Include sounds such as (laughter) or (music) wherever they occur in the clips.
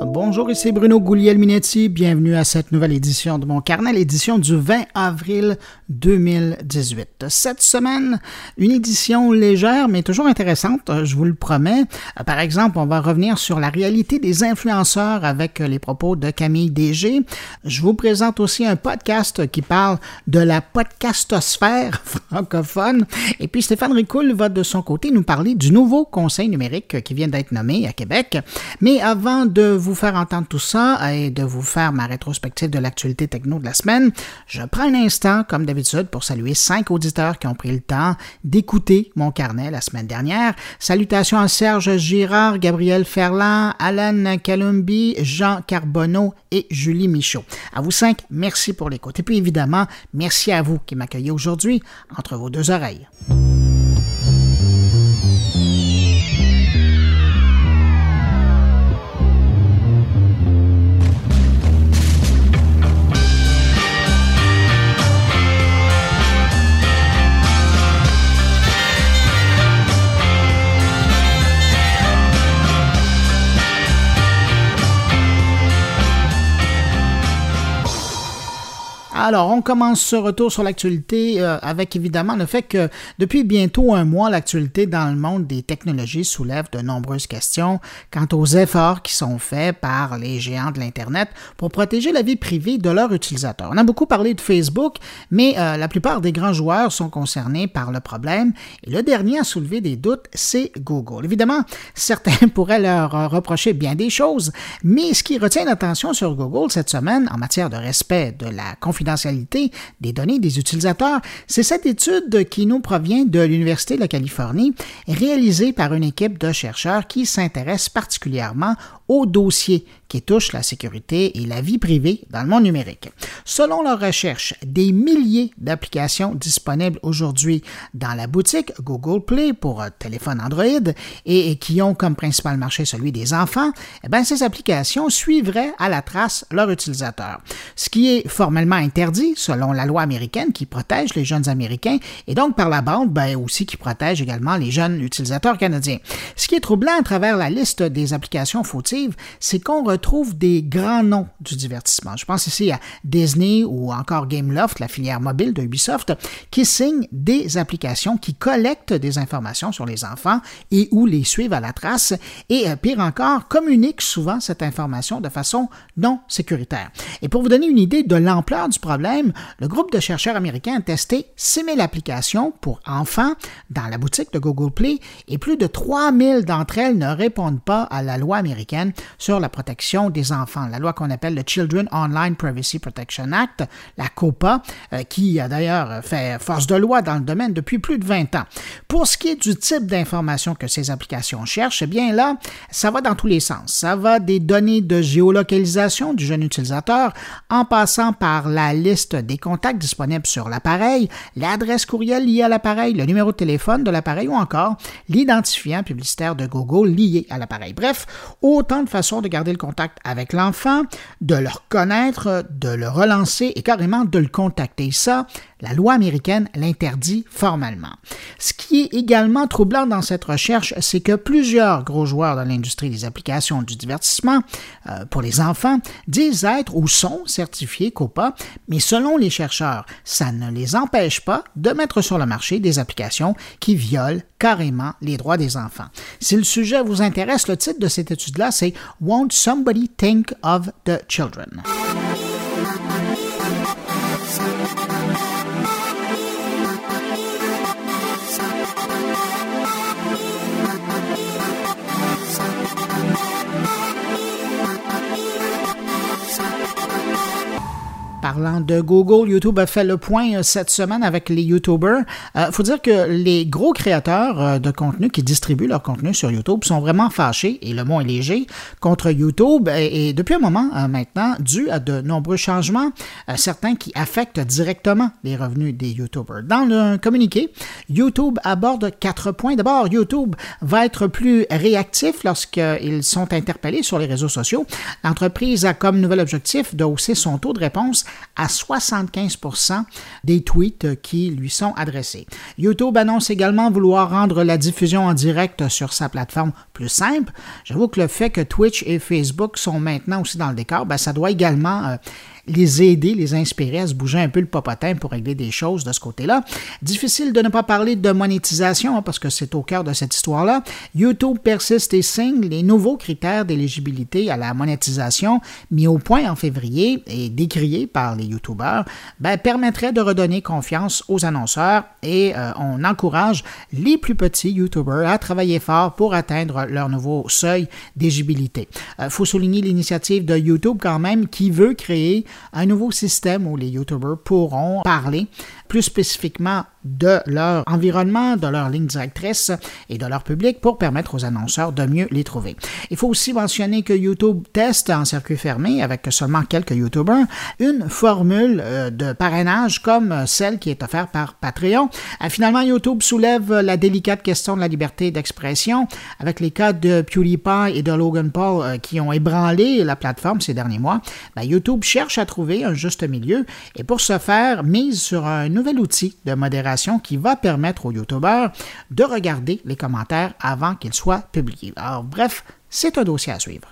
Bonjour, ici Bruno Gouliel-Minetti. Bienvenue à cette nouvelle édition de mon carnet, l'édition du 20 avril 2018. Cette semaine, une édition légère mais toujours intéressante, je vous le promets. Par exemple, on va revenir sur la réalité des influenceurs avec les propos de Camille DG. Je vous présente aussi un podcast qui parle de la podcastosphère (laughs) francophone. Et puis Stéphane Ricoul va de son côté nous parler du nouveau conseil numérique qui vient d'être nommé à Québec. Mais avant de vous faire entendre tout ça et de vous faire ma rétrospective de l'actualité techno de la semaine, je prends un instant, comme d'habitude, pour saluer cinq auditeurs qui ont pris le temps d'écouter mon carnet la semaine dernière. Salutations à Serge Girard, Gabriel Ferland, Alan Calumbi, Jean Carbonneau et Julie Michaud. À vous cinq, merci pour l'écoute. Et puis évidemment, merci à vous qui m'accueillez aujourd'hui entre vos deux oreilles. Alors, on commence ce retour sur l'actualité euh, avec évidemment le fait que depuis bientôt un mois, l'actualité dans le monde des technologies soulève de nombreuses questions quant aux efforts qui sont faits par les géants de l'Internet pour protéger la vie privée de leurs utilisateurs. On a beaucoup parlé de Facebook, mais euh, la plupart des grands joueurs sont concernés par le problème et le dernier à soulever des doutes, c'est Google. Évidemment, (laughs) certains pourraient leur reprocher bien des choses, mais ce qui retient l'attention sur Google cette semaine en matière de respect de la confidentialité des données des utilisateurs. C'est cette étude qui nous provient de l'Université de la Californie, réalisée par une équipe de chercheurs qui s'intéresse particulièrement aux dossiers qui touchent la sécurité et la vie privée dans le monde numérique. Selon leur recherche, des milliers d'applications disponibles aujourd'hui dans la boutique Google Play pour téléphone Android et, qui ont comme principal marché celui des enfants, eh bien, ces applications suivraient à la trace leurs utilisateurs. Ce qui est formellement interdit selon la loi américaine qui protège les jeunes Américains et donc par la bande ben, aussi qui protège également les jeunes utilisateurs canadiens. Ce qui est troublant à travers la liste des applications fautives, c'est qu'on retrouve des grands noms du divertissement. Je pense ici à Disney ou encore Gameloft, la filière mobile de Ubisoft, qui signent des applications qui collectent des informations sur les enfants et ou les suivent à la trace et, euh, pire encore, communiquent souvent cette information de façon non sécuritaire. Et pour vous donner une idée de l'ampleur du problème, le groupe de chercheurs américains a testé 6000 applications pour enfants dans la boutique de Google Play et plus de 3000 d'entre elles ne répondent pas à la loi américaine sur la protection des enfants, la loi qu'on appelle le Children Online Privacy Protection Act, la COPA, euh, qui a d'ailleurs fait force de loi dans le domaine depuis plus de 20 ans. Pour ce qui est du type d'information que ces applications cherchent, eh bien là, ça va dans tous les sens. Ça va des données de géolocalisation du jeune utilisateur en passant par la liste des contacts disponibles sur l'appareil, l'adresse courriel liée à l'appareil, le numéro de téléphone de l'appareil ou encore l'identifiant publicitaire de Google lié à l'appareil. Bref, autant de façon de garder le contact avec l'enfant, de le reconnaître, de le relancer et carrément de le contacter. Ça, la loi américaine l'interdit formellement. Ce qui est également troublant dans cette recherche, c'est que plusieurs gros joueurs dans l'industrie des applications du divertissement euh, pour les enfants disent être ou sont certifiés COPA, mais selon les chercheurs, ça ne les empêche pas de mettre sur le marché des applications qui violent carrément les droits des enfants. Si le sujet vous intéresse, le titre de cette étude-là, c'est Won't Somebody Think of the Children? Parlant de Google, YouTube a fait le point euh, cette semaine avec les YouTubers. Il euh, faut dire que les gros créateurs euh, de contenu qui distribuent leur contenu sur YouTube sont vraiment fâchés, et le mot est léger, contre YouTube, et, depuis un moment maintenant, dû à de nombreux changements, certains qui affectent directement les revenus des YouTubers. Dans le communiqué, YouTube aborde quatre points. D'abord, YouTube va être plus réactif lorsqu'ils sont interpellés sur les réseaux sociaux. L'entreprise a comme nouvel objectif de hausser son taux de réponse à 75% des tweets qui lui sont adressés. YouTube annonce également vouloir rendre la diffusion en direct sur sa plateforme plus simple. J'avoue que le fait que Twitch et Facebook sont maintenant aussi dans le décor, ben, ça doit également euh, les aider, les inspirer à se bouger un peu le popotin pour régler des choses de ce côté-là. Difficile de ne pas parler de monétisation hein, parce que c'est au cœur de cette histoire-là. YouTube persiste et signe les nouveaux critères d'éligibilité à la monétisation mis au point en février et décriés par les YouTubeurs ben, permettraient de redonner confiance aux annonceurs et euh, on encourage les plus petits YouTubers à travailler fort pour atteindre leur nouveau seuil d'éligibilité. Il euh, faut souligner l'initiative de YouTube quand même qui veut créer un nouveau système où les YouTubers pourront parler plus spécifiquement de leur environnement, de leur ligne directrice et de leur public pour permettre aux annonceurs de mieux les trouver. Il faut aussi mentionner que YouTube teste en circuit fermé avec seulement quelques YouTubers une formule euh, de parrainage comme celle qui est offerte par Patreon. Euh, finalement, YouTube soulève la délicate question de la liberté d'expression avec les cas de PewDiePie et de Logan Paul euh, qui ont ébranlé la plateforme ces derniers mois. Ben, YouTube cherche à trouver un juste milieu et pour ce faire, mise sur un nouvel outil de modération qui va permettre aux YouTubeurs de regarder les commentaires avant qu'ils soient publiés. Alors, bref, c'est un dossier à suivre.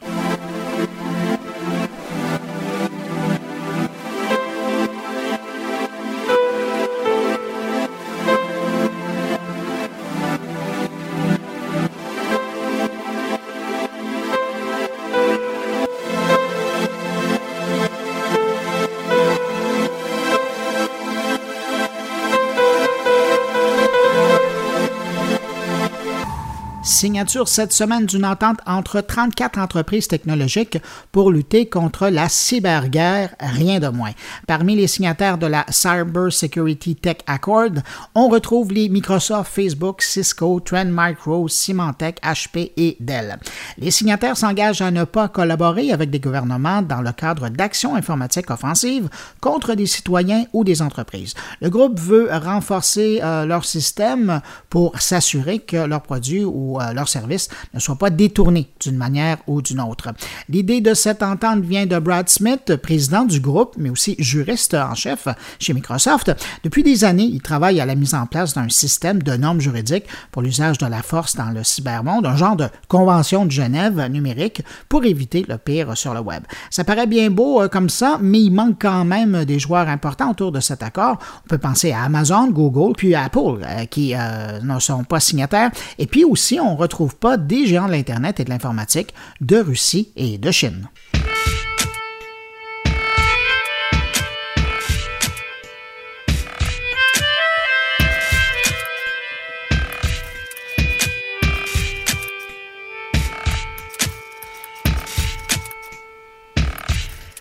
Signature cette semaine d'une entente entre 34 entreprises technologiques pour lutter contre la cyberguerre, rien de moins. Parmi les signataires de la Cyber Security Tech Accord, on retrouve les Microsoft, Facebook, Cisco, Trend Micro, Symantec, HP et Dell. Les signataires s'engagent à ne pas collaborer avec des gouvernements dans le cadre d'actions informatiques offensives contre des citoyens ou des entreprises. Le groupe veut renforcer euh, leur système pour s'assurer que leurs produits ou euh, leurs services ne soient pas détournés d'une manière ou d'une autre. L'idée de cette entente vient de Brad Smith, président du groupe, mais aussi juriste en chef chez Microsoft. Depuis des années, il travaille à la mise en place d'un système de normes juridiques pour l'usage de la force dans le cybermonde, un genre de convention de Genève numérique pour éviter le pire sur le web. Ça paraît bien beau euh, comme ça, mais il manque quand même des joueurs importants autour de cet accord. On peut penser à Amazon, Google, puis Apple, euh, qui ne sont pas signataires. Et puis aussi, on retrouve pas des géants de l'Internet et de l'informatique de Russie et de Chine.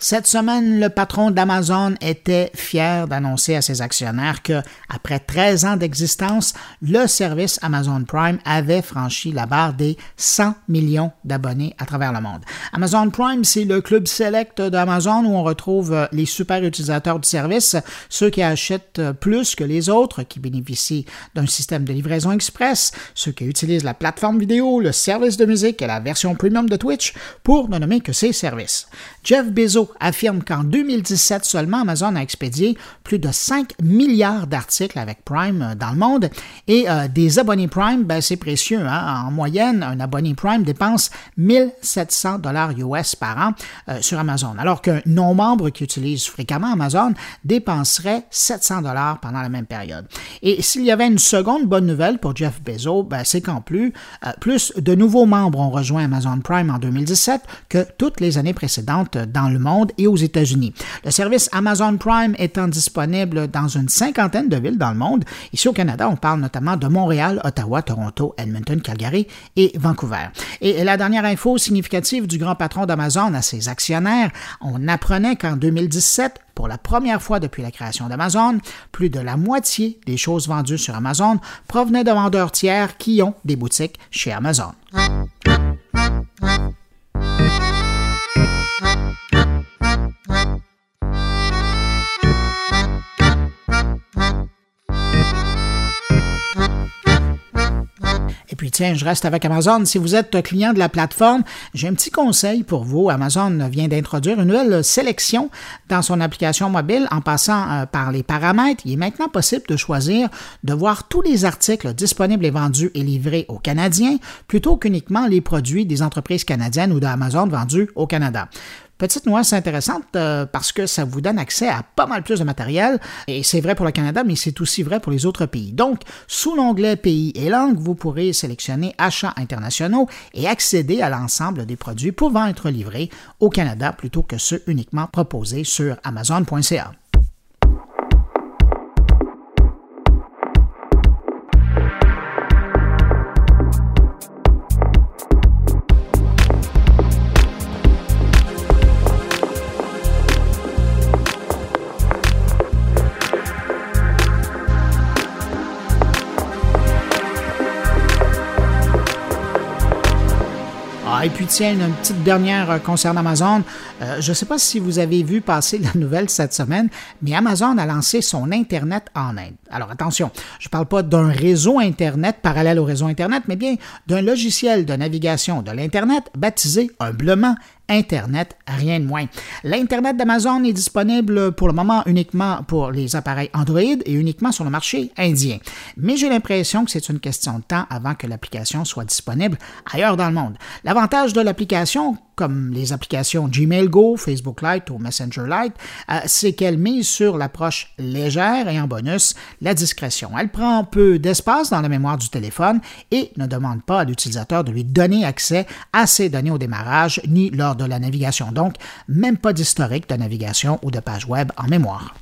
Cette semaine, le patron d'Amazon était fier d'annoncer à ses actionnaires que, après 13 ans d'existence, le service Amazon Prime avait franchi la barre des 100 millions d'abonnés à travers le monde. Amazon Prime, c'est le club select d'Amazon où on retrouve les super utilisateurs du service, ceux qui achètent plus que les autres, qui bénéficient d'un système de livraison express, ceux qui utilisent la plateforme vidéo, le service de musique et la version premium de Twitch, pour ne nommer que ces services. Jeff Bezos affirme qu'en 2017 seulement, Amazon a expédié plus de 5 milliards d'articles avec Prime euh, dans le monde. Et euh, des abonnés Prime, ben, c'est précieux. Hein. En moyenne, un abonné Prime dépense 1700 dollars US par an euh, sur Amazon, alors qu'un non-membre qui utilise fréquemment Amazon dépenserait 700 dollars pendant la même période. Et s'il y avait une seconde bonne nouvelle pour Jeff Bezos, ben, c'est qu'en plus, plus de nouveaux membres ont rejoint Amazon Prime en 2017 que toutes les années précédentes dans le monde et aux États-Unis. Le service Amazon Prime étant disponible dans une cinquantaine de villes dans le monde. Ici au Canada, on parle notamment de Montréal, Ottawa, Toronto, Edmonton, Calgary et Vancouver. Et la dernière info significative du grand patron d'Amazon à ses actionnaires, on apprenait qu'en 2017, pour la première fois depuis la création d'Amazon, plus de la moitié des choses vendues sur Amazon provenaient de vendeurs tiers qui ont des boutiques chez Amazon. Tiens, je reste avec Amazon. Si vous êtes client de la plateforme, j'ai un petit conseil pour vous. Amazon vient d'introduire une nouvelle sélection dans son application mobile en passant euh, par les paramètres. Il est maintenant possible de choisir de voir tous les articles disponibles et vendus et livrés aux Canadiens plutôt qu'uniquement les produits des entreprises canadiennes ou d'Amazon vendus au Canada. Petite nuance intéressante euh, parce que ça vous donne accès à pas mal plus de matériel et c'est vrai pour le Canada, mais c'est aussi vrai pour les autres pays. Donc, sous l'onglet Pays et langues, vous pourrez sélectionner Achats internationaux et accéder à l'ensemble des produits pouvant être livrés au Canada plutôt que ceux uniquement proposés sur Amazon.ca. et puis tiens, une petite dernière euh, concernant Amazon. Euh, je ne sais pas si vous avez vu passer la nouvelle cette semaine, mais Amazon a lancé son Internet en Inde. Alors attention, je ne parle pas d'un réseau Internet parallèle au réseau Internet, mais bien d'un logiciel de navigation de l'Internet baptisé humblement Internet, rien de moins. L'Internet d'Amazon est disponible pour le moment uniquement pour les appareils Android et uniquement sur le marché indien. Mais j'ai l'impression que c'est une question de temps avant que l'application soit disponible ailleurs dans le monde. L'avantage de l'application, comme les applications Gmail Go, Facebook Lite ou Messenger Lite, euh, c'est qu'elle mise sur l'approche légère et en bonus la discrétion. Elle prend peu d'espace dans la mémoire du téléphone et ne demande pas à l'utilisateur de lui donner accès à ses données au démarrage ni lors de la navigation. Donc, même pas d'historique de navigation ou de page web en mémoire.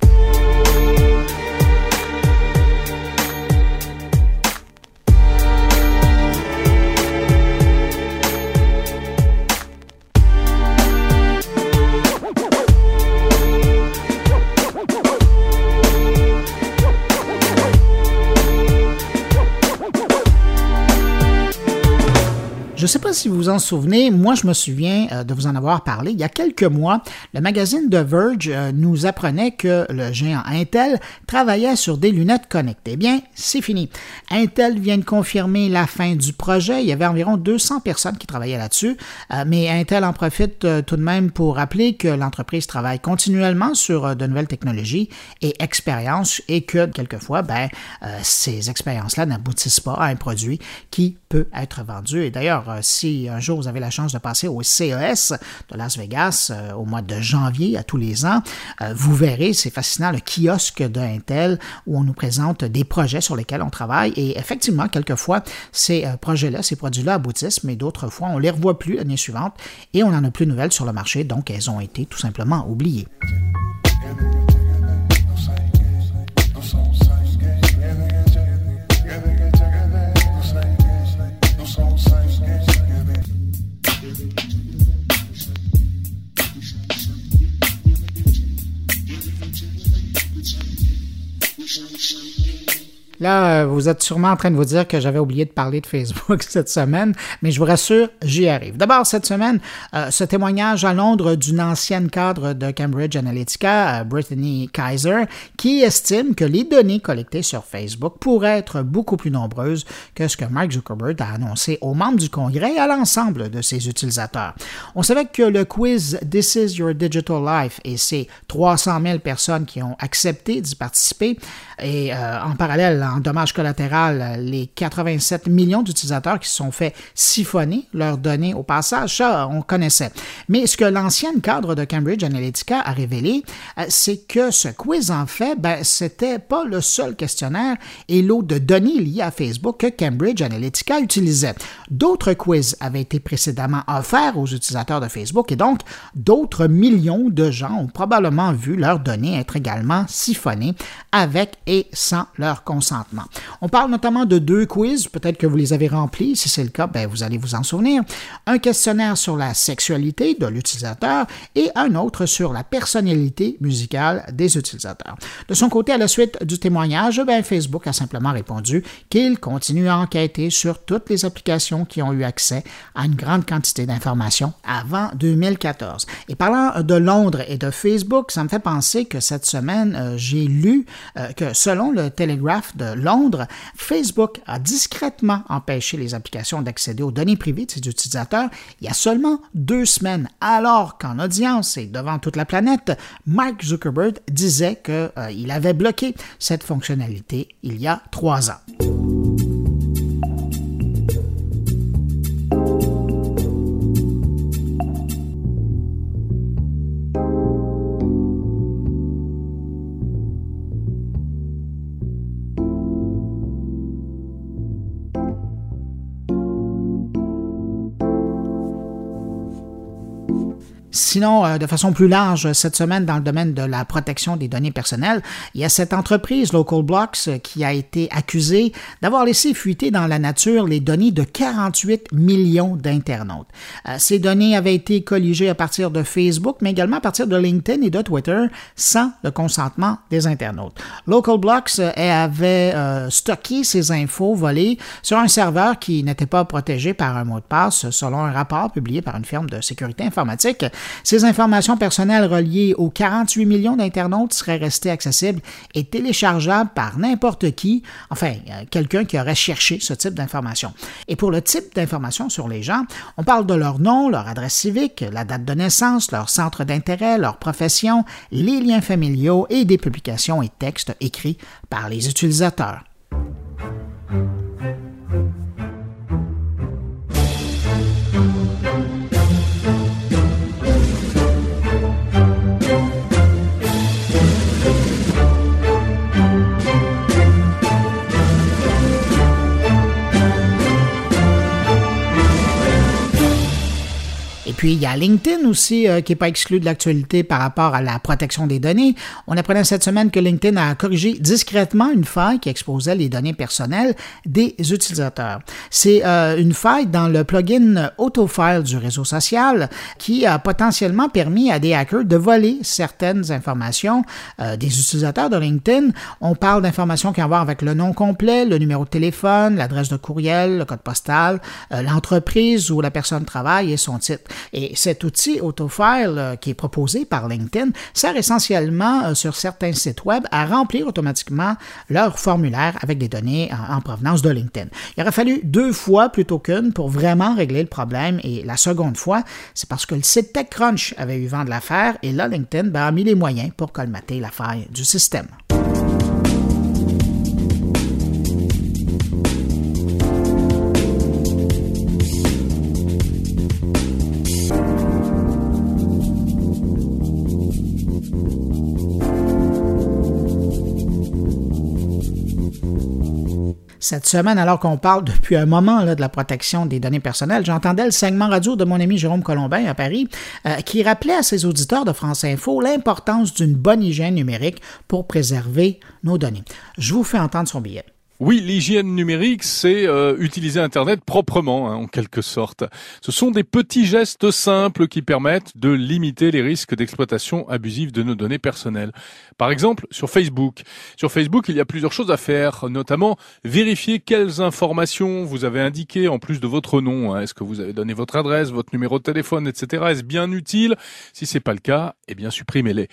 Je ne sais pas si vous vous en souvenez, moi je me souviens euh, de vous en avoir parlé. Il y a quelques mois, le magazine The Verge euh, nous apprenait que le géant Intel travaillait sur des lunettes connectées. Eh bien, c'est fini. Intel vient de confirmer la fin du projet. Il y avait environ 200 personnes qui travaillaient là-dessus, euh, mais Intel en profite tout de même pour rappeler que l'entreprise travaille continuellement sur de nouvelles technologies et expériences et que quelquefois, ben, ces expériences-là n'aboutissent pas à un produit qui peut être vendu. Et d'ailleurs, si un jour vous avez la chance de passer au CES de Las Vegas euh, au mois de janvier à tous les ans, euh, vous verrez, c'est fascinant, le kiosque d'Intel où on nous présente des projets sur lesquels on travaille. Et effectivement, quelquefois, ces projets-là, ces produits-là aboutissent, mais d'autres fois, on ne les revoit plus l'année suivante et on n'en a plus de nouvelles sur le marché, donc elles ont été tout simplement oubliées. Thank you. Là, euh, vous êtes sûrement en train de vous dire que j'avais oublié de parler de Facebook (laughs) cette semaine, mais je vous rassure, j'y arrive. D'abord, cette semaine, euh, ce témoignage à Londres d'une ancienne cadre de Cambridge Analytica, euh, Brittany Kaiser, qui estime que les données collectées sur Facebook pourraient être beaucoup plus nombreuses que ce que Mark Zuckerberg a annoncé aux membres du Congrès et à l'ensemble de ses utilisateurs. On savait que le quiz This is Your Digital Life et ses 300 000 personnes qui ont accepté d'y participer et en parallèle, en dommage collatéral, les 87 millions d'utilisateurs qui se sont fait siphonner leurs données au passage, ça, on connaissait. Mais ce que l'ancienne cadre de Cambridge Analytica a révélé, euh, c'est que ce quiz, en fait, ben, c'était pas le seul questionnaire et lot de données liées à Facebook que Cambridge Analytica utilisait. D'autres quiz avaient été précédemment offerts aux utilisateurs de Facebook et donc d'autres millions de gens ont probablement vu leurs données être également siphonnées avec et sans leur consentement. On parle notamment de deux quiz, peut-être que vous les avez remplis. Si c'est le cas, ben, vous allez vous en souvenir. Un questionnaire sur la sexualité de l'utilisateur et un autre sur la personnalité musicale des utilisateurs. De son côté, à la suite du témoignage, ben, Facebook a simplement répondu qu'il continue à enquêter sur toutes les applications qui ont eu accès à une grande quantité d'informations avant 2014. Et parlant de Londres et de Facebook, ça me fait penser que cette semaine, euh, j'ai lu euh, que selon le Telegraph de Londres, Facebook a discrètement empêché les applications d'accéder aux données privées de ses utilisateurs il y a seulement deux semaines, alors qu'en audience et devant toute la planète, Mark Zuckerberg disait qu'il euh, avait bloqué cette fonctionnalité il y a trois ans. Sinon, euh, de façon plus large, cette semaine, dans le domaine de la protection des données personnelles, il y a cette entreprise, Local Blocks, qui a été accusée d'avoir laissé fuiter dans la nature les données de 48 millions d'internautes. Euh, ces données avaient été colligées à partir de Facebook, mais également à partir de LinkedIn et de Twitter, sans le consentement des internautes. Local Blocks euh, avait stocké ces infos volées sur un serveur qui n'était pas protégé par un mot de passe, selon un rapport publié par une firme de sécurité informatique. Ces informations personnelles reliées aux 48 millions d'internautes seraient restées accessibles et téléchargeables par n'importe qui, enfin, euh, quelqu'un qui aurait cherché ce type d'informations. Et pour le type d'informations sur les gens, on parle de leur nom, leur adresse civique, la date de naissance, leur centre d'intérêt, leur profession, les liens familiaux et des publications et textes écrits par les utilisateurs. LinkedIn aussi euh, qui n'est pas exclu de l'actualité par rapport à la protection des données. On apprenait cette semaine que LinkedIn a corrigé discrètement une faille qui exposait les données personnelles des utilisateurs. C'est euh, une faille dans le plugin Autofile du réseau social qui a potentiellement permis à des hackers de voler certaines informations euh, des utilisateurs de LinkedIn. On parle d'informations qui ont à voir avec le nom complet, le numéro de téléphone, l'adresse de courriel, le code postal, l'entreprise où la personne travaille et son titre. Cet outil Autofile euh, qui est proposé par LinkedIn sert essentiellement euh, sur certains sites web à remplir automatiquement leur formulaire avec des données en, provenance de LinkedIn. Il aurait fallu deux fois plutôt qu'une pour vraiment régler le problème et la seconde fois, c'est parce que le site TechCrunch avait eu vent de l'affaire et là, LinkedIn ben, a mis les moyens pour colmater la faille du système. Cette semaine, alors qu'on parle depuis un moment de la protection des données personnelles, j'entendais le segment radio de mon ami Jérôme Colombin à Paris euh, qui rappelait à ses auditeurs de France Info l'importance d'une bonne hygiène numérique pour préserver nos données. Je vous fais entendre son billet. Oui, l'hygiène numérique, c'est euh, utiliser Internet proprement, hein, en quelque sorte. Ce sont des petits gestes simples qui permettent de limiter les risques d'exploitation abusive de nos données personnelles. Par exemple, sur Facebook. Sur Facebook, il y a plusieurs choses à faire, notamment vérifier quelles informations vous avez indiquées en plus de votre nom. Hein. Est-ce que vous avez donné votre adresse, votre numéro de téléphone, etc. Est-ce bien utile? Si c'est pas le cas, eh bien supprimez-les.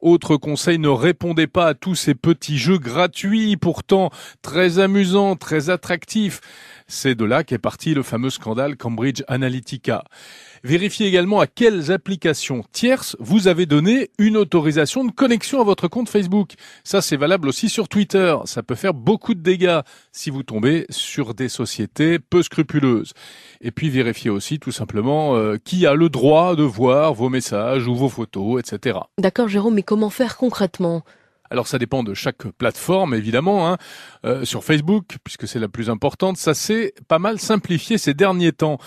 Autre conseil, ne répondez pas à tous ces petits jeux gratuits, pourtant très très amusant, très attractif. C'est de là qu'est parti le fameux scandale Cambridge Analytica. Vérifiez également à quelles applications tierces vous avez donné une autorisation de connexion à votre compte Facebook. Ça, c'est valable aussi sur Twitter. Ça peut faire beaucoup de dégâts si vous tombez sur des sociétés peu scrupuleuses. Et puis vérifiez aussi tout simplement euh, qui a le droit de voir vos messages ou vos photos, etc. D'accord, Jérôme, mais comment faire concrètement? Alors ça dépend de chaque plateforme évidemment. Hein. Euh, sur Facebook, puisque c'est la plus importante, ça s'est pas mal simplifié ces derniers temps.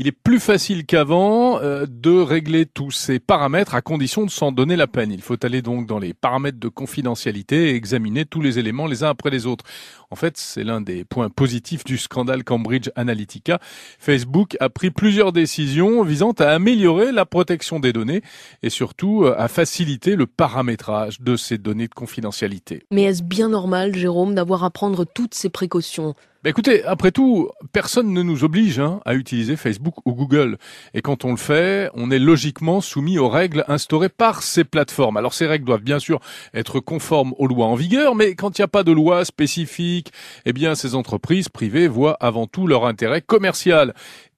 Il est plus facile qu'avant euh, de régler tous ces paramètres à condition de s'en donner la peine. Il faut aller donc dans les paramètres de confidentialité et examiner tous les éléments les uns après les autres. En fait, c'est l'un des points positifs du scandale Cambridge Analytica. Facebook a pris plusieurs décisions visant à améliorer la protection des données et surtout euh, à faciliter le paramétrage de ces données de confidentialité. Mais est-ce bien normal, Jérôme, d'avoir à prendre toutes ces précautions? Bah écoutez, après tout, personne ne nous oblige hein, à utiliser Facebook ou Google. Et quand on le fait, on est logiquement soumis aux règles instaurées par ces plateformes. Alors ces règles doivent bien sûr être conformes aux lois en vigueur, mais quand il n'y a pas de loi spécifique, eh bien ces entreprises privées voient avant tout leur intérêt commercial.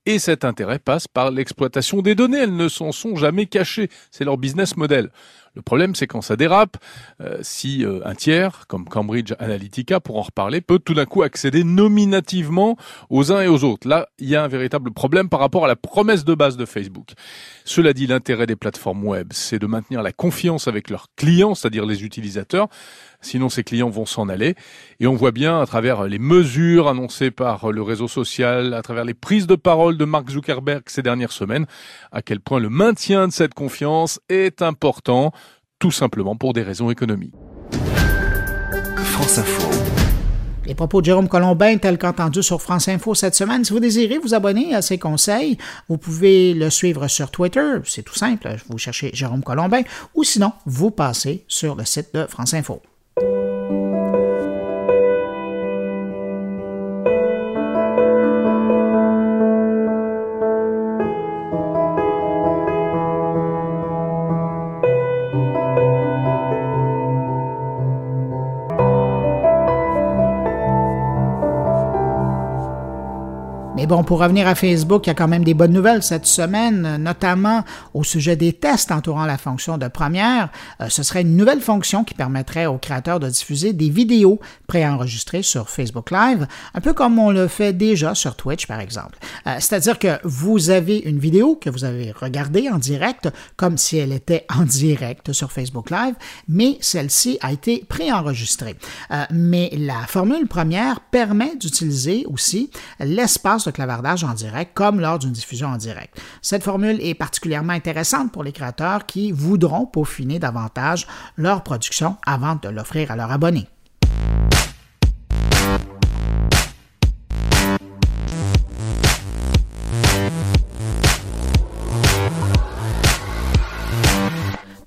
Et cet intérêt passe par l'exploitation des données. Elles ne s'en sont jamais cachées. C'est leur business model. Le problème, c'est quand ça dérape, euh, si euh, un tiers, comme Cambridge Analytica, pour en reparler, peut tout d'un coup accéder nominativement aux uns et aux autres. Là, il y a un véritable problème par rapport à la promesse de base de Facebook. Cela dit, l'intérêt des plateformes web, c'est de maintenir la confiance avec leurs clients, c'est-à-dire les utilisateurs. Sinon, ces clients vont s'en aller. Et on voit bien à travers les mesures annoncées par le réseau social, à travers les prises de parole de Mark Zuckerberg ces dernières semaines, à quel point le maintien de cette confiance est important tout simplement pour des raisons économiques. France Info. Les propos de Jérôme Colombin, tels qu'entendus sur France Info cette semaine. Si vous désirez vous abonner à ses conseils, vous pouvez le suivre sur Twitter. C'est tout simple. Vous cherchez Jérôme Colombin ou sinon, vous passez sur le site de France Info. Thank you. Bon, pour revenir à Facebook, il y a quand même des bonnes nouvelles cette semaine, notamment au sujet des tests entourant la fonction de première. Euh, ce serait une nouvelle fonction qui permettrait aux créateurs de diffuser des vidéos préenregistrées sur Facebook Live, un peu comme on le fait déjà sur Twitch, par exemple. Euh, c'est-à-dire que vous avez une vidéo que vous avez regardée en direct, comme si elle était (laughs) en direct sur Facebook Live, mais celle-ci a été préenregistrée. Euh, mais la formule première permet d'utiliser aussi l'espace de clavardage en direct comme lors d'une diffusion en direct. Cette formule est particulièrement intéressante pour les créateurs qui voudront peaufiner davantage leur production avant de l'offrir à leurs abonnés.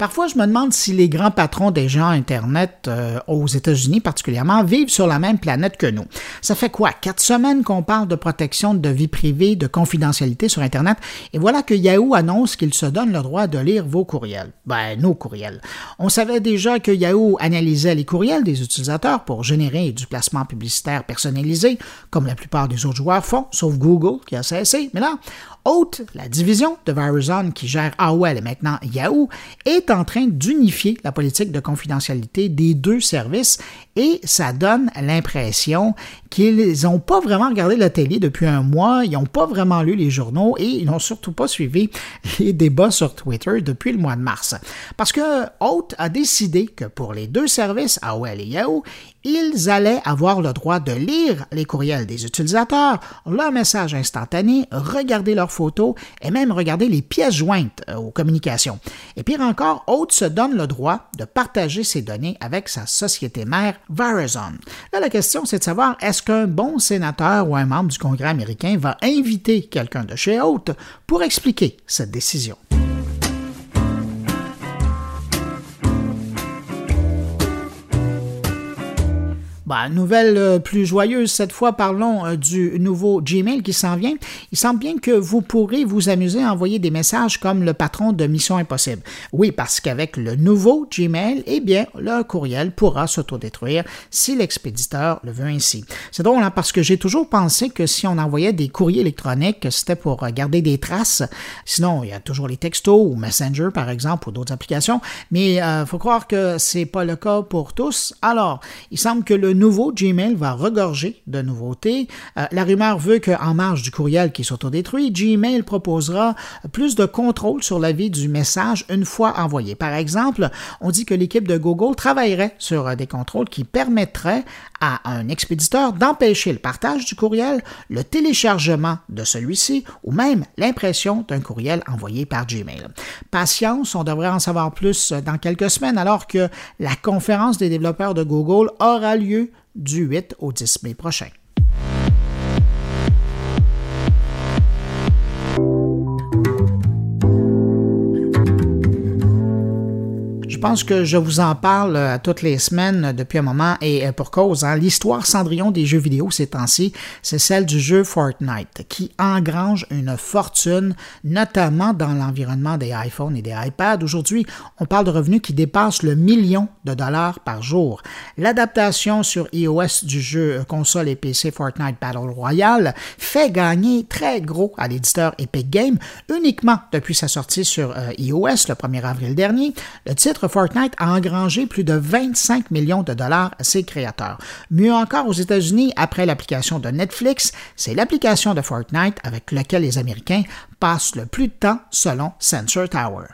Parfois, je me demande si les grands patrons des gens Internet euh, aux États-Unis particulièrement vivent sur la même planète que nous. Ça fait quoi? Quatre semaines qu'on parle de protection de vie privée, de confidentialité sur Internet, et voilà que Yahoo annonce qu'il se donne le droit de lire vos courriels. Ben, nos courriels. On savait déjà que Yahoo analysait les courriels des utilisateurs pour générer du placement publicitaire personnalisé, comme la plupart des autres joueurs font, sauf Google qui a cessé. Mais là, Haute, la division de Verizon qui gère AOL et maintenant Yahoo, est en train d'unifier la politique de confidentialité des deux services et ça donne l'impression qu'ils n'ont pas vraiment regardé la télé depuis un mois, ils n'ont pas vraiment lu les journaux et ils n'ont surtout pas suivi (laughs) les débats sur Twitter depuis le mois de mars. Parce que Haute a décidé que pour les deux services, AOL et Yahoo, ils allaient avoir le droit de lire les courriels des utilisateurs, leurs messages instantanés, regarder leurs photos et même regarder les pièces jointes euh, aux communications. Et pire encore, Haute se donne le droit de partager ces données avec sa société mère Verizon. Là, la question, c'est de savoir est-ce qu'un bon sénateur ou un membre du Congrès américain va inviter quelqu'un de chez Haute pour expliquer cette décision? Bah, nouvelle euh, plus joyeuse, cette fois parlons euh, du nouveau Gmail qui s'en vient. Il semble bien que vous pourrez vous amuser à envoyer des messages comme le patron de Mission Impossible. Oui, parce qu'avec le nouveau Gmail, eh bien, le courriel pourra s'autodétruire si l'expéditeur le veut ainsi. C'est drôle, hein, parce que j'ai toujours pensé que si on envoyait des courriers électroniques, c'était pour garder des traces. Sinon, il y a toujours les textos ou Messenger, par exemple, ou d'autres applications. Mais il euh, faut croire que c'est pas le cas pour tous. Alors, il semble que le nouveau Gmail va regorger de nouveautés. Euh, la rumeur veut qu'en marge du courriel qui s'autodétruit, Gmail proposera plus de contrôle sur la vie du message une fois envoyé. Par exemple, on dit que l'équipe de Google travaillerait sur euh, des contrôles qui permettraient à un expéditeur d'empêcher le partage du courriel, le téléchargement de celui-ci ou même l'impression d'un courriel envoyé par Gmail. Patience, on devrait en savoir plus dans quelques semaines alors que la conférence des développeurs de Google aura lieu du 8 au 10 mai prochain. Je pense que je vous en parle euh, toutes les semaines depuis un moment et euh, pour cause. Hein. L'histoire Cendrillon des jeux vidéo ces temps-ci, c'est celle du jeu Fortnite qui engrange une fortune, notamment dans l'environnement des iPhones et des iPads. Aujourd'hui, on parle de revenus qui dépassent le million de dollars par jour. L'adaptation sur iOS du jeu console et PC Fortnite Battle Royale fait gagner très gros à l'éditeur Epic Games uniquement depuis sa sortie sur euh, iOS le 1er avril dernier. Le titre Fortnite a engrangé plus de 25 millions de dollars à ses créateurs. Mieux encore aux États-Unis, après l'application de Netflix, c'est l'application de Fortnite avec laquelle les Américains passent le plus de temps selon Sensor Tower.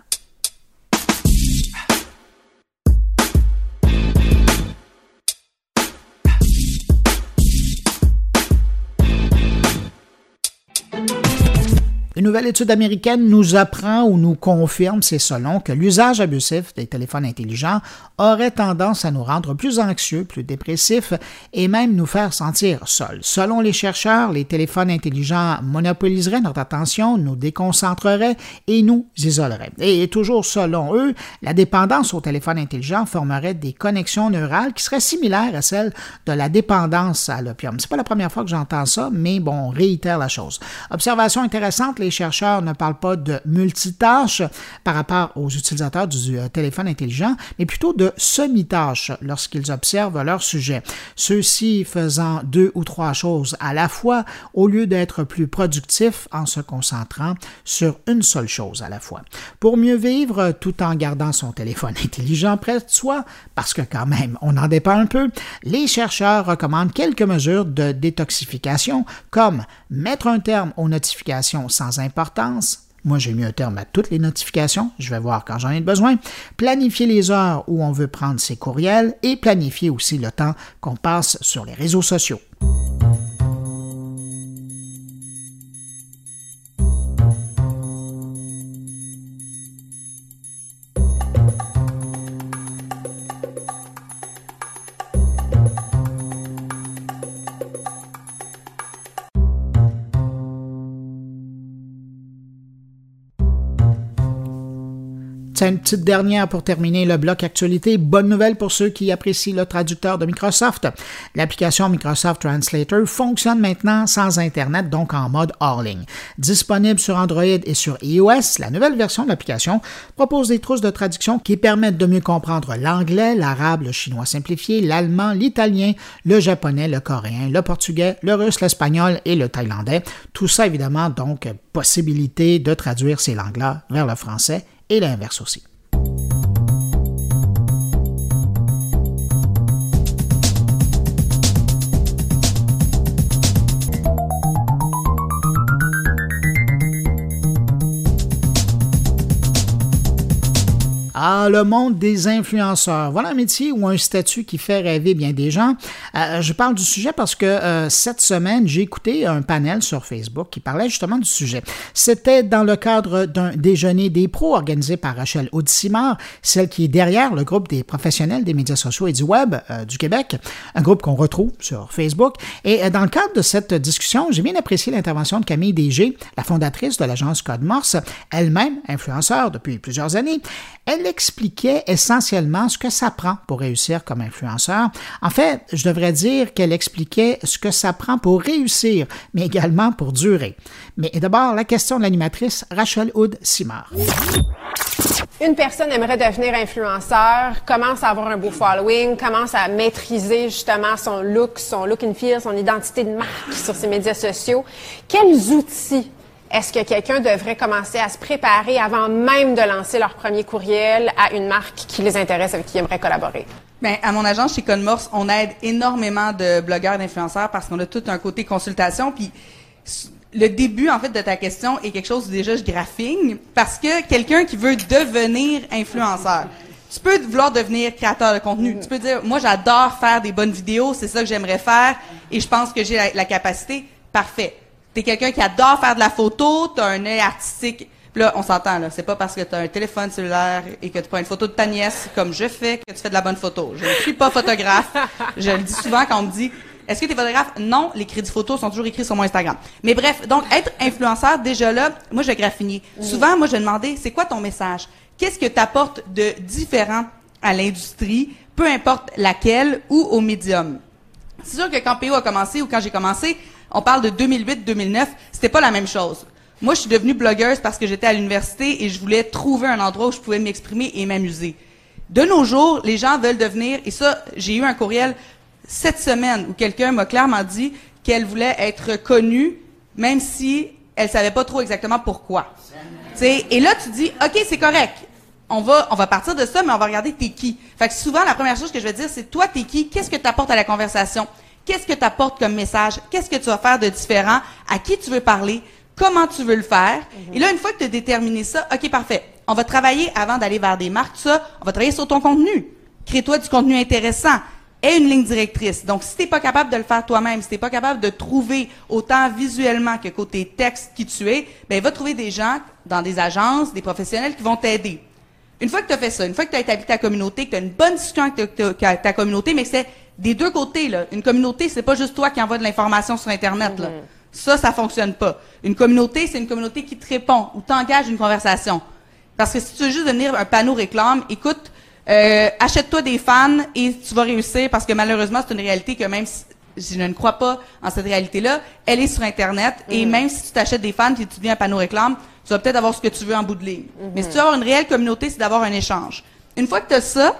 Une nouvelle étude américaine nous apprend ou nous confirme, c'est selon, que l'usage abusif des téléphones intelligents aurait tendance à nous rendre plus anxieux, plus dépressifs et même nous faire sentir seuls. Selon les chercheurs, les téléphones intelligents monopoliseraient notre attention, nous déconcentreraient et nous isoleraient. Et toujours selon eux, la dépendance au téléphone intelligent formerait des connexions neurales qui seraient similaires à celles de la dépendance à l'opium. C'est pas la première fois que j'entends ça, mais bon, on réitère la chose. Observation intéressante, les chercheurs ne parlent pas de multitâches par rapport aux utilisateurs du euh, téléphone intelligent, mais plutôt de semi-tâches lorsqu'ils observent leur sujet. Ceux-ci faisant deux ou trois choses à la fois au lieu d'être plus productifs en se concentrant sur une seule chose à la fois. Pour mieux vivre tout en gardant son téléphone (laughs) intelligent près de soi, parce que quand même on en dépend un peu, les chercheurs recommandent quelques mesures de détoxification comme mettre un terme aux notifications sans importance. Moi, j'ai mis un terme à toutes les notifications. Je vais voir quand j'en ai besoin. Planifier les heures où on veut prendre ses courriels et planifier aussi le temps qu'on passe sur les réseaux sociaux. Une petite dernière pour terminer le bloc actualité. Bonne nouvelle pour ceux qui apprécient le traducteur de Microsoft. L'application Microsoft Translator fonctionne maintenant sans Internet, donc en mode hors ligne. Disponible sur Android et sur iOS, la nouvelle version de l'application propose des trousses de traduction qui permettent de mieux comprendre l'anglais, l'arabe, le chinois simplifié, l'allemand, l'italien, le japonais, le coréen, le portugais, le russe, l'espagnol et le thaïlandais. Tout ça, évidemment, donc, possibilité de traduire ces langues-là vers le français et l'inverse aussi. Ah, le monde des influenceurs. Voilà un métier ou un statut qui fait rêver bien des gens. Euh, je parle du sujet parce que euh, cette semaine, j'ai écouté un panel sur Facebook qui parlait justement du sujet. C'était dans le cadre d'un déjeuner des pros organisé par Rachel Audissimard, celle qui est derrière le groupe des professionnels des médias sociaux et du web euh, du Québec, un groupe qu'on retrouve sur Facebook. Et dans le cadre de cette discussion, j'ai bien apprécié l'intervention de Camille Dégé, la fondatrice de l'agence Code Morse, elle-même influenceur depuis plusieurs années. Expliquait essentiellement ce que ça prend pour réussir comme influenceur. En fait, je devrais dire qu'elle expliquait ce que ça prend pour réussir, mais également pour durer. Mais d'abord, la question de l'animatrice Rachel Hood Simard. Une personne aimerait devenir influenceur, commence à avoir un beau following, commence à maîtriser justement son look, son look and feel, son identité de marque sur ses médias sociaux. Quels outils est-ce que quelqu'un devrait commencer à se préparer avant même de lancer leur premier courriel à une marque qui les intéresse, avec qui ils aimeraient collaborer? Bien, à mon agence chez Conmorse, on aide énormément de blogueurs, d'influenceurs parce qu'on a tout un côté consultation. Puis le début, en fait, de ta question est quelque chose déjà je parce que quelqu'un qui veut devenir influenceur, tu peux vouloir devenir créateur de contenu. Tu peux dire, moi, j'adore faire des bonnes vidéos, c'est ça que j'aimerais faire et je pense que j'ai la capacité. Parfait t'es quelqu'un qui adore faire de la photo, t'as un œil artistique. Puis là, on s'entend, là. C'est pas parce que t'as un téléphone cellulaire et que tu prends une photo de ta nièce, comme je fais, que tu fais de la bonne photo. Je ne suis pas photographe. (laughs) je le dis souvent quand on me dit, est-ce que tu es photographe? Non, les crédits photos sont toujours écrits sur mon Instagram. Mais bref, donc, être influenceur, déjà là, moi, je vais graffiner. Souvent, moi, je demander, c'est quoi ton message? Qu'est-ce que tu apportes de différent à l'industrie, peu importe laquelle, ou au médium? C'est sûr que quand PO a commencé ou quand j'ai commencé, on parle de 2008-2009, c'était pas la même chose. Moi, je suis devenue blogueuse parce que j'étais à l'université et je voulais trouver un endroit où je pouvais m'exprimer et m'amuser. De nos jours, les gens veulent devenir, et ça, j'ai eu un courriel cette semaine où quelqu'un m'a clairement dit qu'elle voulait être connue, même si elle savait pas trop exactement pourquoi. T'sais, et là, tu dis, OK, c'est correct. On va, on va partir de ça, mais on va regarder t'es qui. Fait que souvent, la première chose que je vais dire, c'est toi, t'es qui? Qu'est-ce que tu apportes à la conversation? Qu'est-ce que tu apportes comme message? Qu'est-ce que tu vas faire de différent? À qui tu veux parler? Comment tu veux le faire? Et là, une fois que tu as déterminé ça, OK, parfait. On va travailler avant d'aller vers des marques, ça. On va travailler sur ton contenu. Crée-toi du contenu intéressant et une ligne directrice. Donc, si tu n'es pas capable de le faire toi-même, si tu n'es pas capable de trouver autant visuellement que côté texte qui tu es, ben va trouver des gens dans des agences, des professionnels qui vont t'aider. Une fois que tu as fait ça, une fois que tu as établi ta communauté, que tu as une bonne discussion avec ta, ta communauté, mais c'est des deux côtés. Là. Une communauté, c'est pas juste toi qui envoie de l'information sur Internet. Là. Mm-hmm. Ça, ça fonctionne pas. Une communauté, c'est une communauté qui te répond ou t'engage une conversation. Parce que si tu veux juste devenir un panneau réclame, écoute, euh, achète-toi des fans et tu vas réussir parce que malheureusement, c'est une réalité que même si je ne crois pas en cette réalité-là, elle est sur Internet et mm-hmm. même si tu t'achètes des fans et tu deviens un panneau réclame, tu vas peut-être avoir ce que tu veux en bout de ligne. Mm-hmm. Mais si tu veux avoir une réelle communauté, c'est d'avoir un échange. Une fois que tu as ça,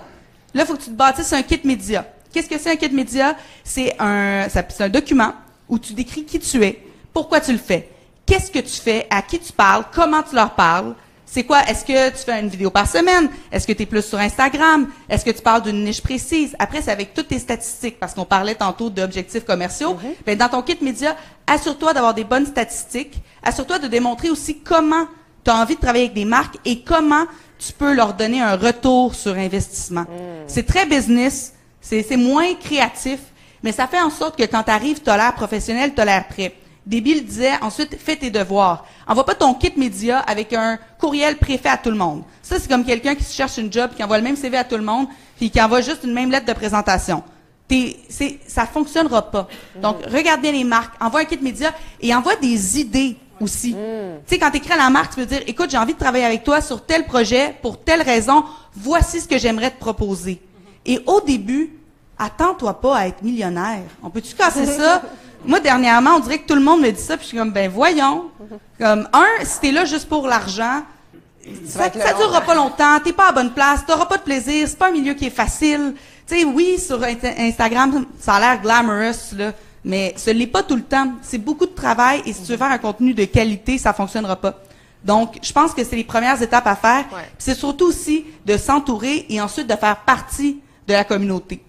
là, il faut que tu te bâtisses un kit média. Qu'est-ce que c'est un kit média? C'est un, c'est un document où tu décris qui tu es, pourquoi tu le fais, qu'est-ce que tu fais, à qui tu parles, comment tu leur parles, c'est quoi? Est-ce que tu fais une vidéo par semaine? Est-ce que tu es plus sur Instagram? Est-ce que tu parles d'une niche précise? Après, c'est avec toutes tes statistiques, parce qu'on parlait tantôt d'objectifs commerciaux. Ben, dans ton kit média, assure-toi d'avoir des bonnes statistiques. Assure-toi de démontrer aussi comment tu as envie de travailler avec des marques et comment tu peux leur donner un retour sur investissement. Mm. C'est très business, c'est moins créatif, mais ça fait en sorte que quand tu arrives, tu as l'air professionnel, tu as l'air prêt. Débile disait ensuite, fais tes devoirs. Envoie pas ton kit média avec un courriel préfet à tout le monde. Ça, c'est comme quelqu'un qui cherche une job, qui envoie le même CV à tout le monde, puis qui envoie juste une même lettre de présentation. C'est, ça fonctionnera pas. Donc, regarde bien les marques, envoie un kit média et envoie des idées aussi. Mm. Tu sais, quand tu écris à la marque, tu peux dire, écoute, j'ai envie de travailler avec toi sur tel projet, pour telle raison, voici ce que j'aimerais te proposer. Et au début, attends-toi pas à être millionnaire. On peut-tu casser ça? (laughs) Moi, dernièrement, on dirait que tout le monde me dit ça, puis je suis comme, ben voyons. Comme, un, si t'es là juste pour l'argent, ça, ça durera pas longtemps, t'es pas à bonne place, t'auras pas de plaisir, c'est pas un milieu qui est facile. Tu sais, oui, sur Instagram, ça a l'air glamorous, là, mais ce n'est pas tout le temps. C'est beaucoup de travail, et si tu veux faire un contenu de qualité, ça fonctionnera pas. Donc, je pense que c'est les premières étapes à faire. C'est surtout aussi de s'entourer et ensuite de faire partie de la communauté.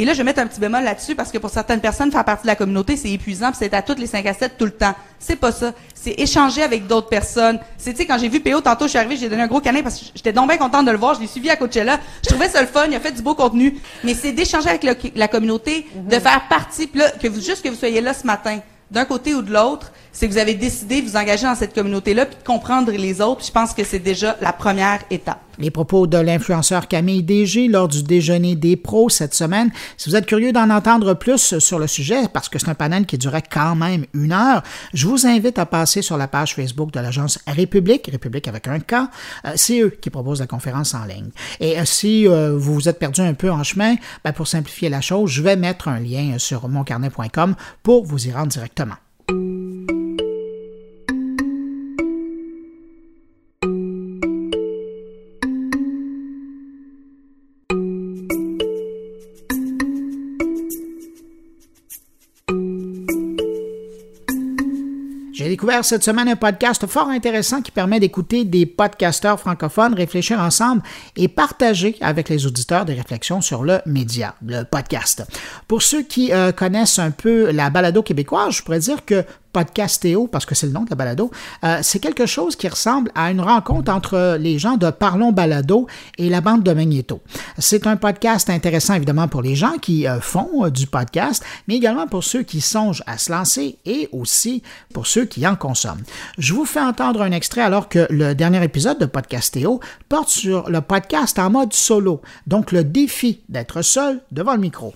Et là, je vais mettre un petit bémol là-dessus parce que pour certaines personnes, faire partie de la communauté, c'est épuisant, c'est à toutes les 5 à 7 tout le temps. C'est pas ça. C'est échanger avec d'autres personnes. C'est, tu sais, quand j'ai vu PO, tantôt, je suis arrivée, j'ai donné un gros câlin parce que j'étais donc bien contente de le voir. Je l'ai suivi à Coachella. Je trouvais ça le fun. Il a fait du beau contenu. Mais c'est d'échanger avec la communauté, de faire partie, puis là, que vous, juste que vous soyez là ce matin d'un côté ou de l'autre, c'est que vous avez décidé de vous engager dans cette communauté-là, puis de comprendre les autres. je pense que c'est déjà la première étape. Les propos de l'influenceur Camille DG lors du déjeuner des pros cette semaine. Si vous êtes curieux d'en entendre plus sur le sujet, parce que c'est un panel qui durait quand même une heure, je vous invite à passer sur la page Facebook de l'agence République, République avec un K. Euh, c'est eux qui proposent la conférence en ligne. Et euh, si euh, vous vous êtes perdu un peu en chemin, ben, pour simplifier la chose, je vais mettre un lien sur moncarnet.com pour vous y rendre directement. Cette semaine un podcast fort intéressant qui permet d'écouter des podcasteurs francophones réfléchir ensemble et partager avec les auditeurs des réflexions sur le média, le podcast. Pour ceux qui euh, connaissent un peu la balado québécoise, je pourrais dire que Podcastéo, parce que c'est le nom de la balado, euh, c'est quelque chose qui ressemble à une rencontre entre les gens de Parlons Balado et la bande de Magneto. C'est un podcast intéressant évidemment pour les gens qui euh, font euh, du podcast, mais également pour ceux qui songent à se lancer et aussi pour ceux qui en consomment. Je vous fais entendre un extrait alors que le dernier épisode de Podcastéo porte sur le podcast en mode solo, donc le défi d'être seul devant le micro.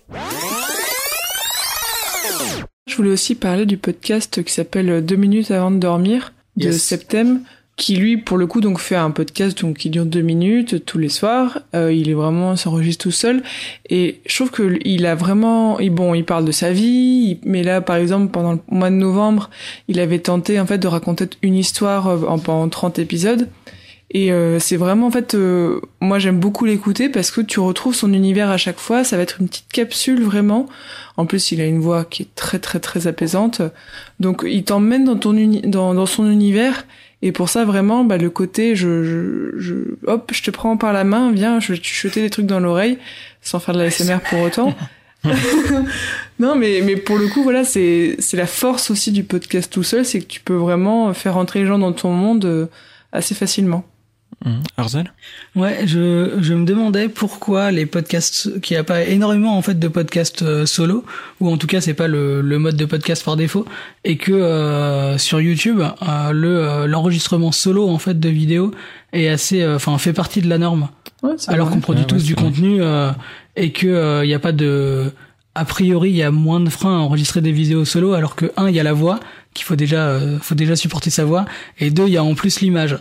Je voulais aussi parler du podcast qui s'appelle Deux minutes avant de dormir de Septem, qui lui pour le coup donc fait un podcast donc qui dure deux minutes tous les soirs. Euh, il est vraiment s'enregistre tout seul. Et je trouve que il a vraiment bon il parle de sa vie mais là par exemple pendant le mois de novembre il avait tenté en fait de raconter une histoire euh, en pendant 30 épisodes et euh, c'est vraiment en fait moi j'aime beaucoup l'écouter parce que tu retrouves son univers à chaque fois ça va être une petite capsule vraiment en plus il a une voix qui est très très très apaisante donc il t'emmène dans ton dans, dans son univers et pour ça, vraiment, bah, le côté, je, je, je, hop, je te prends par la main, viens, je vais te chuter des trucs dans l'oreille, sans faire de la SMR pour autant. (laughs) non, mais, mais pour le coup, voilà, c'est, c'est la force aussi du podcast tout seul, c'est que tu peux vraiment faire entrer les gens dans ton monde euh, assez facilement. Mmh. Arzel? Ouais, je, je me demandais pourquoi les podcasts, qu'il n'y a pas énormément en fait de podcasts euh, solo, ou en tout cas c'est pas le, le mode de podcast par défaut, et que euh, sur YouTube euh, le l'enregistrement solo en fait de vidéos est assez, enfin fait partie de la norme. Ouais, alors qu'on produit tous du contenu et que il n'y a pas de a priori, il y a moins de freins à enregistrer des vidéos solo, alors que un, il y a la voix, qu'il faut déjà, faut déjà supporter sa voix, et deux, il y a en plus l'image.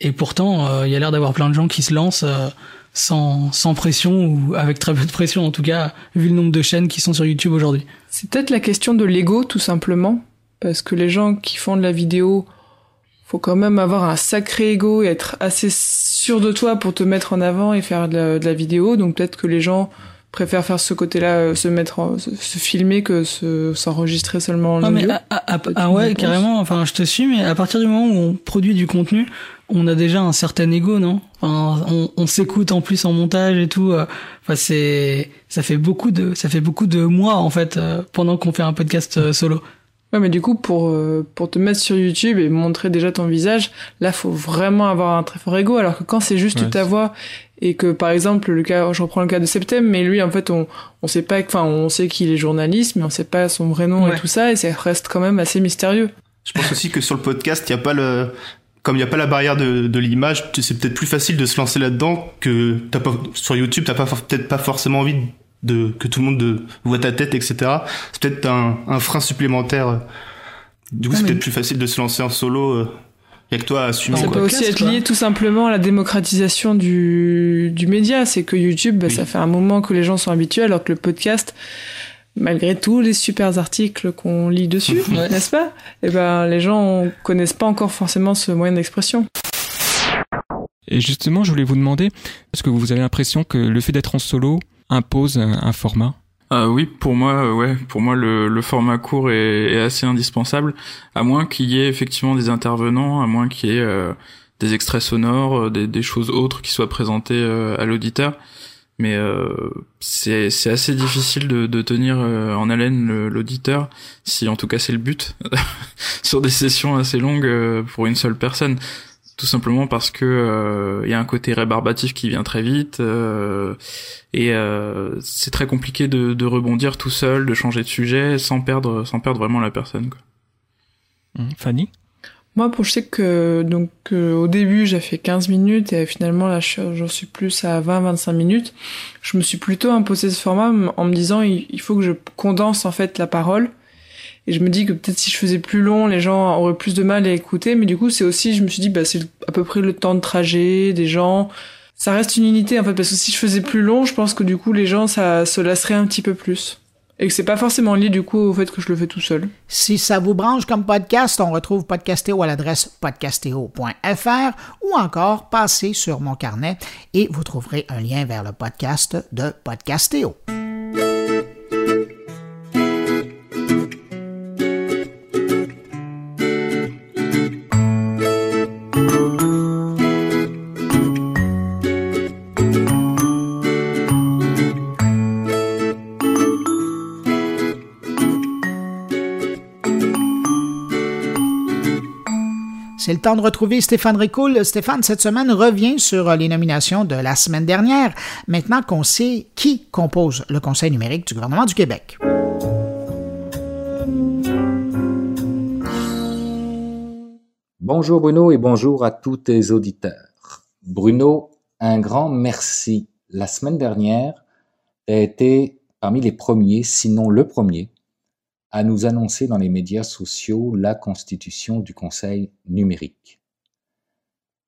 Et pourtant, euh, il y a l'air d'avoir plein de gens qui se lancent euh, sans, sans pression ou avec très peu de pression, en tout cas, vu le nombre de chaînes qui sont sur YouTube aujourd'hui. C'est peut-être la question de l'ego, tout simplement. Parce que les gens qui font de la vidéo, faut quand même avoir un sacré ego et être assez sûr de toi pour te mettre en avant et faire de la, de la vidéo. Donc peut-être que les gens préfère faire ce côté-là, euh, se mettre, en, se, filmer que se s'enregistrer seulement en audio. ah ouais, carrément. Enfin, je te suis, mais à partir du moment où on produit du contenu, on a déjà un certain ego, non? Enfin, on, on s'écoute en plus en montage et tout. Euh. Enfin, c'est, ça fait beaucoup de, ça fait beaucoup de mois en fait euh, pendant qu'on fait un podcast solo. Ouais, mais du coup, pour pour te mettre sur YouTube et montrer déjà ton visage, là, faut vraiment avoir un très fort ego. Alors que quand c'est juste ta voix et que par exemple le cas je reprends le cas de Septem mais lui en fait on on sait pas enfin on sait qu'il est journaliste mais on sait pas son vrai nom et tout ça et ça reste quand même assez mystérieux. Je pense aussi que sur le podcast, il y a pas le comme il n'y a pas la barrière de, de l'image, c'est peut-être plus facile de se lancer là-dedans que pas sur YouTube, t'as pas peut-être pas forcément envie de que tout le monde voit ta tête, etc. C'est peut-être un, un frein supplémentaire. Du coup, c'est peut-être plus facile de se lancer en solo euh, il y a que toi à assumer. Ça peut aussi être lié tout simplement à la démocratisation du, du média. C'est que YouTube, bah, ça fait un moment que les gens sont habitués, alors que le podcast, malgré tous les super articles qu'on lit dessus, (laughs) n'est-ce pas? Eh ben, les gens connaissent pas encore forcément ce moyen d'expression. Et justement, je voulais vous demander, est-ce que vous avez l'impression que le fait d'être en solo impose un format? Euh, oui, pour moi, euh, ouais, pour moi le, format court est, assez indispensable, à moins qu'il y ait effectivement des intervenants, à moins qu'il y ait euh, des extraits sonores, euh, des, choses autres qui soient présentées à l'auditeur. Mais c'est assez difficile de tenir en haleine l'auditeur, si en tout cas c'est le but, (laughs) sur des sessions assez longues pour une seule personne tout simplement parce que il euh, y a un côté rébarbatif qui vient très vite euh, et euh, c'est très compliqué de, de, rebondir tout seul, de changer de sujet sans perdre sans perdre vraiment la personne. Quoi. Mmh. Fanny? Moi, pour, je sais que donc au début j'ai fait 15 minutes et finalement là j'en suis plus à 20-25 minutes. Je me suis plutôt imposé ce format en me disant il faut que je condense en fait la parole et je me dis que peut-être si je faisais plus long, les gens auraient plus de mal à écouter. Mais du coup, c'est aussi, je me suis dit, bah, c'est à peu près le temps de trajet des gens. Ça reste une unité, en fait, parce que si je faisais plus long, je pense que du coup, les gens, ça se lasserait un petit peu plus. Et que c'est pas forcément lié, du coup, au fait que je le fais tout seul. Si ça vous branche comme podcast, on retrouve Podcastéo à l'adresse podcastéo.fr ou encore passez sur mon carnet et vous trouverez un lien vers le podcast de Podcastéo. Temps de retrouver Stéphane Ricoul. Stéphane, cette semaine revient sur les nominations de la semaine dernière, maintenant qu'on sait qui compose le Conseil numérique du gouvernement du Québec. Bonjour Bruno et bonjour à tous tes auditeurs. Bruno, un grand merci. La semaine dernière, tu as été parmi les premiers, sinon le premier, à nous annoncer dans les médias sociaux la constitution du Conseil numérique.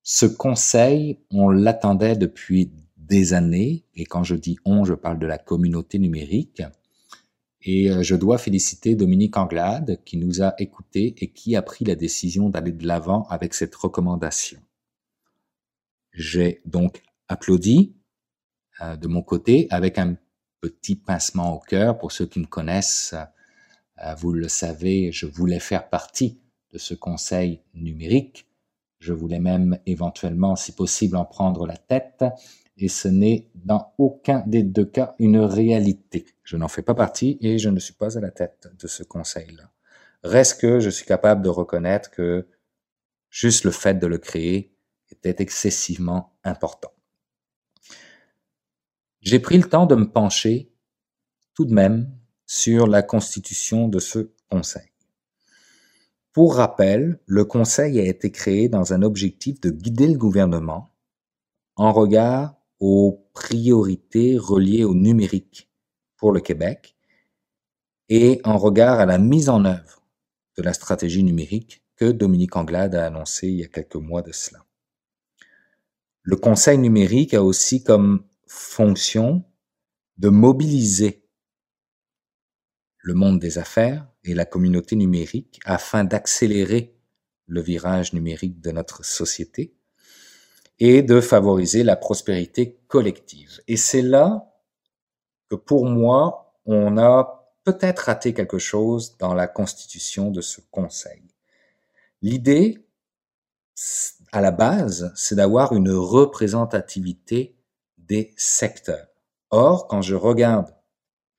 Ce conseil, on l'attendait depuis des années, et quand je dis on, je parle de la communauté numérique. Et euh, je dois féliciter Dominique Anglade qui nous a écoutés et qui a pris la décision d'aller de l'avant avec cette recommandation. J'ai donc applaudi euh, de mon côté avec un petit pincement au cœur. Pour ceux qui me connaissent, vous le savez, je voulais faire partie de ce conseil numérique. Je voulais même éventuellement, si possible, en prendre la tête et ce n'est dans aucun des deux cas une réalité. Je n'en fais pas partie et je ne suis pas à la tête de ce conseil-là. Reste que je suis capable de reconnaître que juste le fait de le créer était excessivement important. J'ai pris le temps de me pencher tout de même sur la constitution de ce conseil. Pour rappel, le conseil a été créé dans un objectif de guider le gouvernement en regard aux priorités reliées au numérique pour le Québec et en regard à la mise en œuvre de la stratégie numérique que Dominique Anglade a annoncée il y a quelques mois de cela. Le Conseil numérique a aussi comme fonction de mobiliser le monde des affaires et la communauté numérique afin d'accélérer le virage numérique de notre société et de favoriser la prospérité collective. Et c'est là que pour moi, on a peut-être raté quelque chose dans la constitution de ce Conseil. L'idée, à la base, c'est d'avoir une représentativité des secteurs. Or, quand je regarde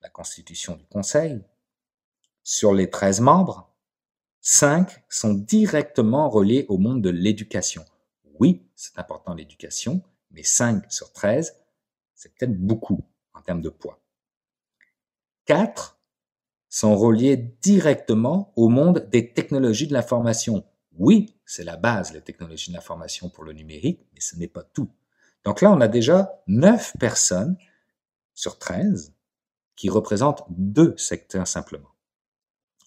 la constitution du Conseil, sur les 13 membres, 5 sont directement reliés au monde de l'éducation. Oui, c'est important l'éducation, mais 5 sur 13, c'est peut-être beaucoup en termes de poids. 4 sont reliés directement au monde des technologies de l'information. Oui, c'est la base, les technologies de l'information pour le numérique, mais ce n'est pas tout. Donc là, on a déjà 9 personnes sur 13 qui représentent deux secteurs simplement.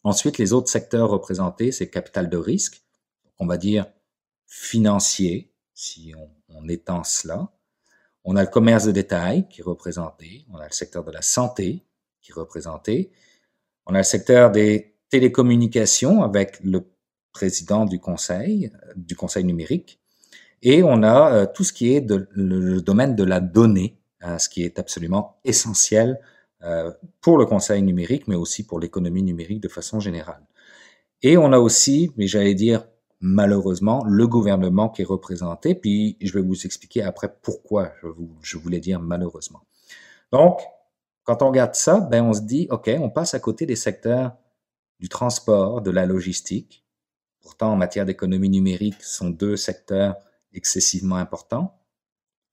Ensuite, les autres secteurs représentés, c'est capital de risque, on va dire financier, si on, étend cela. On a le commerce de détail qui est représenté, on a le secteur de la santé qui est représenté, on a le secteur des télécommunications avec le président du conseil, du conseil numérique, et on a euh, tout ce qui est de, le, domaine de la donnée, euh, ce qui est absolument essentiel pour le conseil numérique, mais aussi pour l'économie numérique de façon générale. Et on a aussi, mais j'allais dire malheureusement le gouvernement qui est représenté, puis je vais vous expliquer après pourquoi je, je voulais dire malheureusement. Donc, quand on regarde ça, ben on se dit, OK, on passe à côté des secteurs du transport, de la logistique. Pourtant, en matière d'économie numérique, ce sont deux secteurs excessivement importants.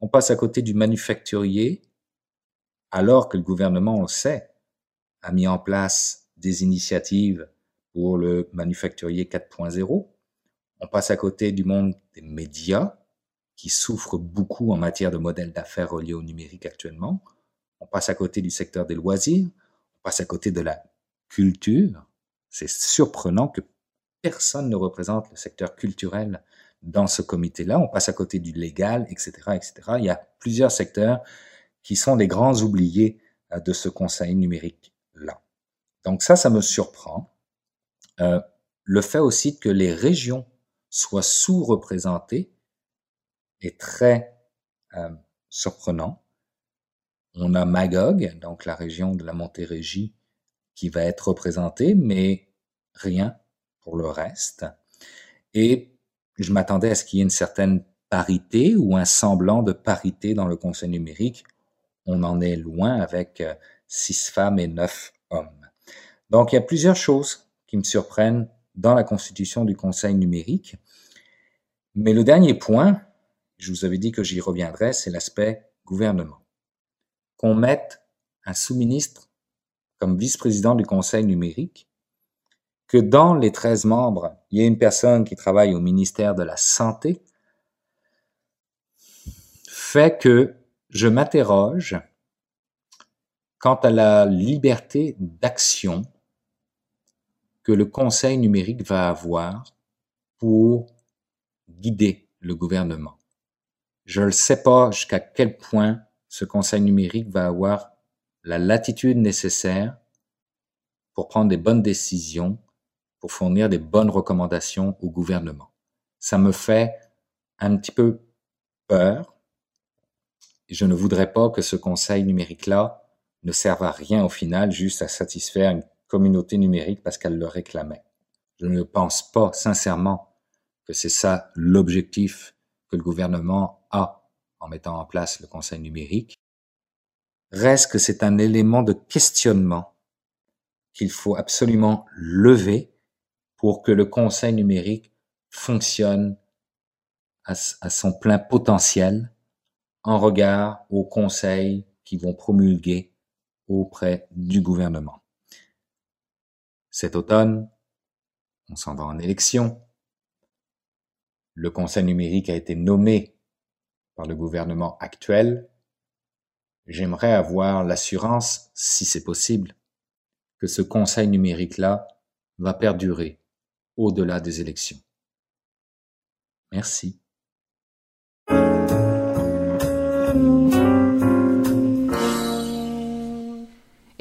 On passe à côté du manufacturier, alors que le gouvernement, on le sait, a mis en place des initiatives pour le manufacturier 4.0. On passe à côté du monde des médias, qui souffrent beaucoup en matière de modèles d'affaires reliés au numérique actuellement. On passe à côté du secteur des loisirs. On passe à côté de la culture. C'est surprenant que personne ne représente le secteur culturel dans ce comité-là. On passe à côté du légal, etc., etc. Il y a plusieurs secteurs qui sont les grands oubliés euh, de ce conseil numérique-là. Donc ça, ça me surprend. Euh, le fait aussi que les régions soit sous-représenté est très euh, surprenant. On a Magog, donc la région de la Montérégie, qui va être représentée, mais rien pour le reste. Et je m'attendais à ce qu'il y ait une certaine parité ou un semblant de parité dans le conseil numérique. On en est loin avec euh, six femmes et neuf hommes. Donc il y a plusieurs choses qui me surprennent dans la constitution du Conseil numérique. Mais le dernier point, je vous avais dit que j'y reviendrai, c'est l'aspect gouvernement. Qu'on mette un sous-ministre comme vice-président du Conseil numérique, que dans les 13 membres, il y ait une personne qui travaille au ministère de la Santé, fait que je m'interroge quant à la liberté d'action que le Conseil numérique va avoir pour guider le gouvernement. Je ne sais pas jusqu'à quel point ce conseil numérique va avoir la latitude nécessaire pour prendre des bonnes décisions, pour fournir des bonnes recommandations au gouvernement. Ça me fait un petit peu peur. Je ne voudrais pas que ce conseil numérique-là ne serve à rien au final, juste à satisfaire une communauté numérique parce qu'elle le réclamait. Je ne pense pas sincèrement que c'est ça l'objectif que le gouvernement a en mettant en place le conseil numérique. Reste que c'est un élément de questionnement qu'il faut absolument lever pour que le conseil numérique fonctionne à, son plein potentiel en regard aux conseils qui vont promulguer auprès du gouvernement. Cet automne, on s'en va en élection. Le Conseil numérique a été nommé par le gouvernement actuel. J'aimerais avoir l'assurance, si c'est possible, que ce Conseil numérique-là va perdurer au-delà des élections. Merci.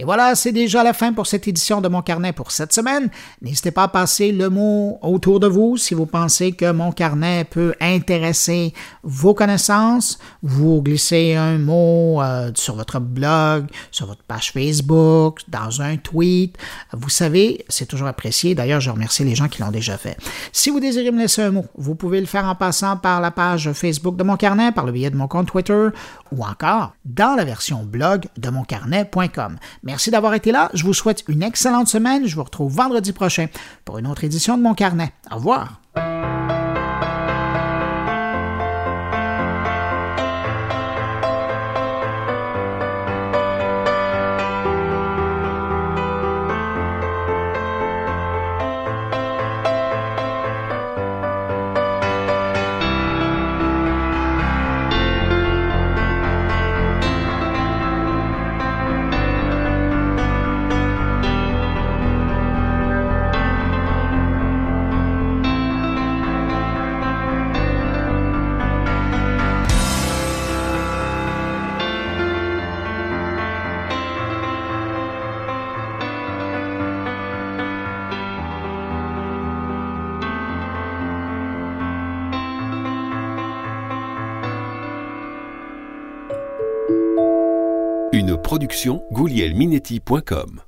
Et voilà, c'est déjà la fin pour cette édition de Mon Carnet pour cette semaine. N'hésitez pas à passer le mot autour de vous si vous pensez que Mon Carnet peut intéresser vos connaissances. Vous glissez un mot euh, sur votre blog, sur votre page Facebook, dans un tweet. Vous savez, c'est toujours apprécié. D'ailleurs, je remercie les gens qui l'ont déjà fait. Si vous désirez me laisser un mot, vous pouvez le faire en passant par la page Facebook de Mon Carnet, par le biais de mon compte Twitter ou encore dans la version blog de moncarnet.com. Merci d'avoir été là. Je vous souhaite une excellente semaine. Je vous retrouve vendredi prochain pour une autre édition de mon carnet. Au revoir. goulielminetti.com